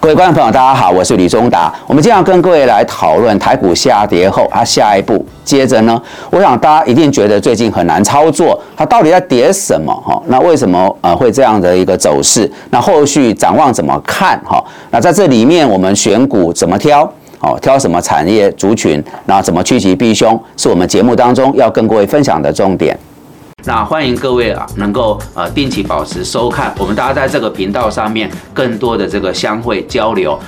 各位观众朋友，大家好，我是李忠达。我们今天要跟各位来讨论台股下跌后，它下一步接着呢？我想大家一定觉得最近很难操作，它到底在跌什么？哈，那为什么呃会这样的一个走势？那后续展望怎么看？哈，那在这里面我们选股怎么挑？哦，挑什么产业族群？那怎么趋吉避凶？是我们节目当中要跟各位分享的重点。那欢迎各位啊，能够呃定期保持收看，我们大家在这个频道上面更多的这个相会交流。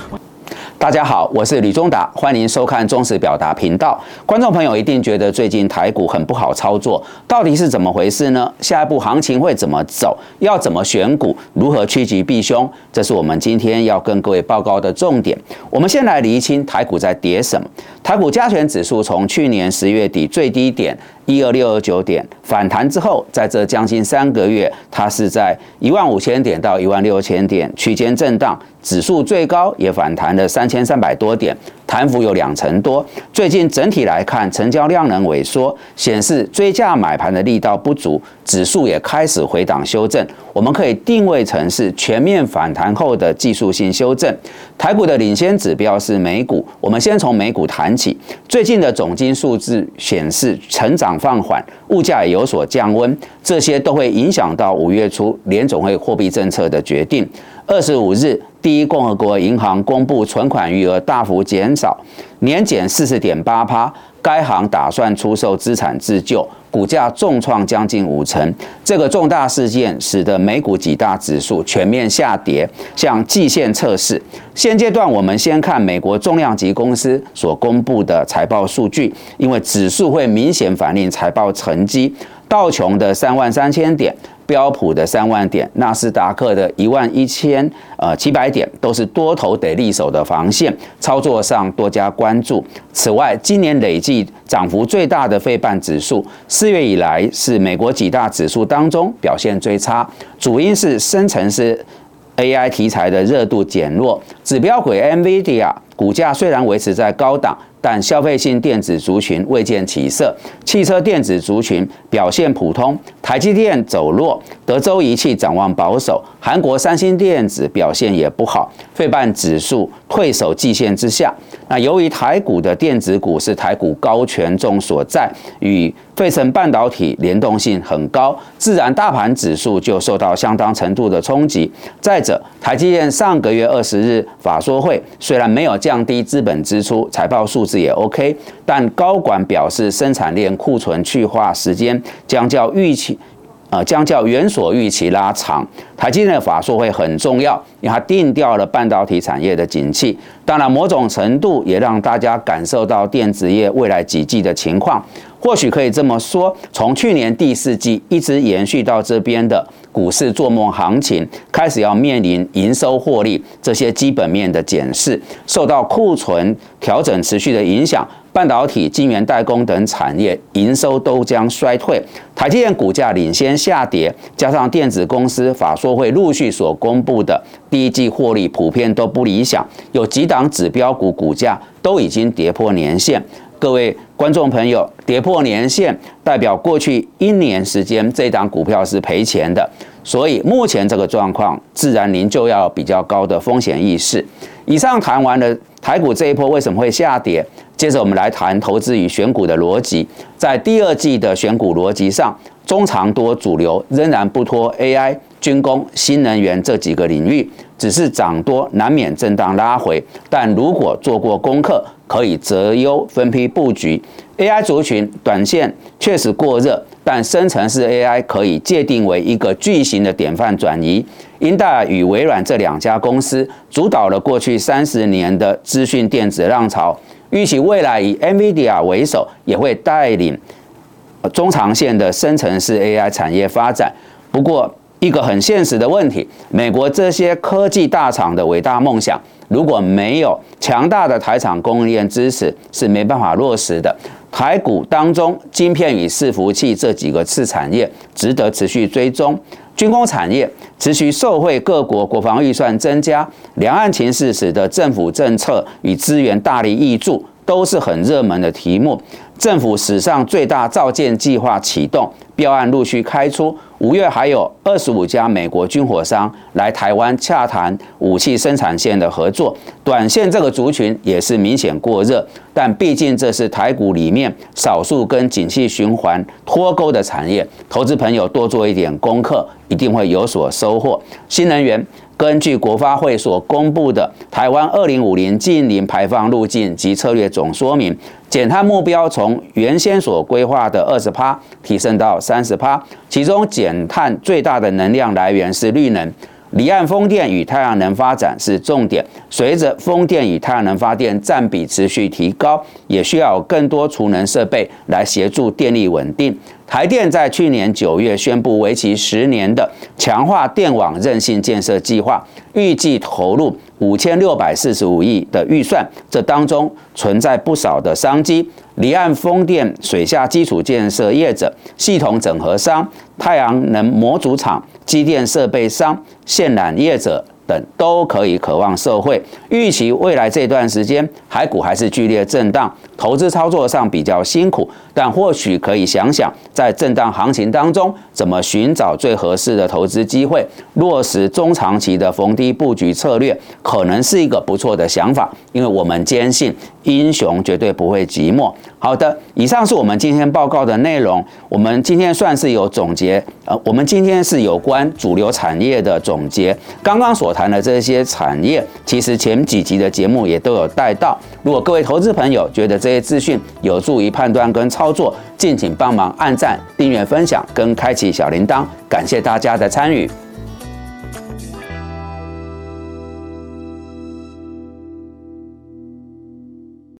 大家好，我是李忠达，欢迎收看忠实表达频道。观众朋友一定觉得最近台股很不好操作，到底是怎么回事呢？下一步行情会怎么走？要怎么选股？如何趋吉避凶？这是我们今天要跟各位报告的重点。我们先来厘清台股在跌什么。台股加权指数从去年十月底最低点。一二六二九点反弹之后，在这将近三个月，它是在一万五千点到一万六千点区间震荡，指数最高也反弹了三千三百多点，弹幅有两成多。最近整体来看，成交量能萎缩，显示追价买盘的力道不足，指数也开始回档修正。我们可以定位成是全面反弹后的技术性修正。台股的领先指标是美股，我们先从美股谈起。最近的总金数字显示成长放缓，物价也有所降温，这些都会影响到五月初联总会货币政策的决定。二十五日，第一共和国银行公布存款余额大幅减少，年减四十点八趴。该行打算出售资产自救，股价重创将近五成。这个重大事件使得美股几大指数全面下跌，向季线测试。现阶段，我们先看美国重量级公司所公布的财报数据，因为指数会明显反映财报成绩。道琼的三万三千点。标普的三万点，纳斯达克的一万一千呃七百点，都是多头得力手的防线，操作上多加关注。此外，今年累计涨幅最大的费半指数，四月以来是美国几大指数当中表现最差，主因是深层次 AI 题材的热度减弱，指标股 NVIDIA 股价虽然维持在高档。但消费性电子族群未见起色，汽车电子族群表现普通，台积电走弱，德州仪器展望保守，韩国三星电子表现也不好，费半指数退守季线之下。那由于台股的电子股是台股高权重所在，与费城半导体联动性很高，自然大盘指数就受到相当程度的冲击。再者，台积电上个月二十日法说会虽然没有降降低资本支出，财报数字也 OK，但高管表示生产链库存去化时间将较预期。呃，将较原所预期拉长，台积电的法术会很重要，因为它定调了半导体产业的景气。当然，某种程度也让大家感受到电子业未来几季的情况。或许可以这么说，从去年第四季一直延续到这边的股市做梦行情，开始要面临营收获利这些基本面的检视，受到库存调整持续的影响。半导体、晶圆代工等产业营收都将衰退，台积电股价领先下跌，加上电子公司法说会陆续所公布的第一季获利普遍都不理想，有几档指标股股价都已经跌破年线。各位观众朋友，跌破年线代表过去一年时间这档股票是赔钱的，所以目前这个状况，自然您就要比较高的风险意识。以上谈完了台股这一波为什么会下跌？接着我们来谈投资与选股的逻辑。在第二季的选股逻辑上，中长多主流仍然不脱 AI、军工、新能源这几个领域，只是涨多难免震荡拉回。但如果做过功课，可以择优分批布局。AI 族群短线确实过热，但深层式 AI 可以界定为一个巨型的典范转移。英特尔与微软这两家公司主导了过去三十年的资讯电子浪潮。预期未来以 NVIDIA 为首，也会带领中长线的深层式 AI 产业发展。不过，一个很现实的问题，美国这些科技大厂的伟大梦想，如果没有强大的台厂供应链支持，是没办法落实的。台股当中，晶片与伺服器这几个次产业值得持续追踪。军工产业持续受惠各国国防预算增加，两岸情势使得政府政策与资源大力挹注，都是很热门的题目。政府史上最大造舰计划启动，标案陆续开出。五月还有二十五家美国军火商来台湾洽谈武器生产线的合作，短线这个族群也是明显过热，但毕竟这是台股里面少数跟景气循环脱钩的产业，投资朋友多做一点功课，一定会有所收获。新能源。根据国发会所公布的台湾二零五零近零排放路径及策略总说明，减碳目标从原先所规划的二十趴提升到三十趴，其中减碳最大的能量来源是绿能。离岸风电与太阳能发展是重点，随着风电与太阳能发电占比持续提高，也需要更多储能设备来协助电力稳定。台电在去年九月宣布为期十年的强化电网韧性建设计划，预计投入五千六百四十五亿的预算，这当中存在不少的商机。离岸风电水下基础建设业者、系统整合商、太阳能模组厂、机电设备商、线缆业者。等都可以渴望受惠，预期未来这段时间海股还是剧烈震荡，投资操作上比较辛苦，但或许可以想想在震荡行情当中怎么寻找最合适的投资机会，落实中长期的逢低布局策略，可能是一个不错的想法，因为我们坚信英雄绝对不会寂寞。好的，以上是我们今天报告的内容，我们今天算是有总结，呃，我们今天是有关主流产业的总结，刚刚所谈的这些产业，其实前几集的节目也都有带到。如果各位投资朋友觉得这些资讯有助于判断跟操作，敬请帮忙按赞、订阅、分享跟开启小铃铛，感谢大家的参与。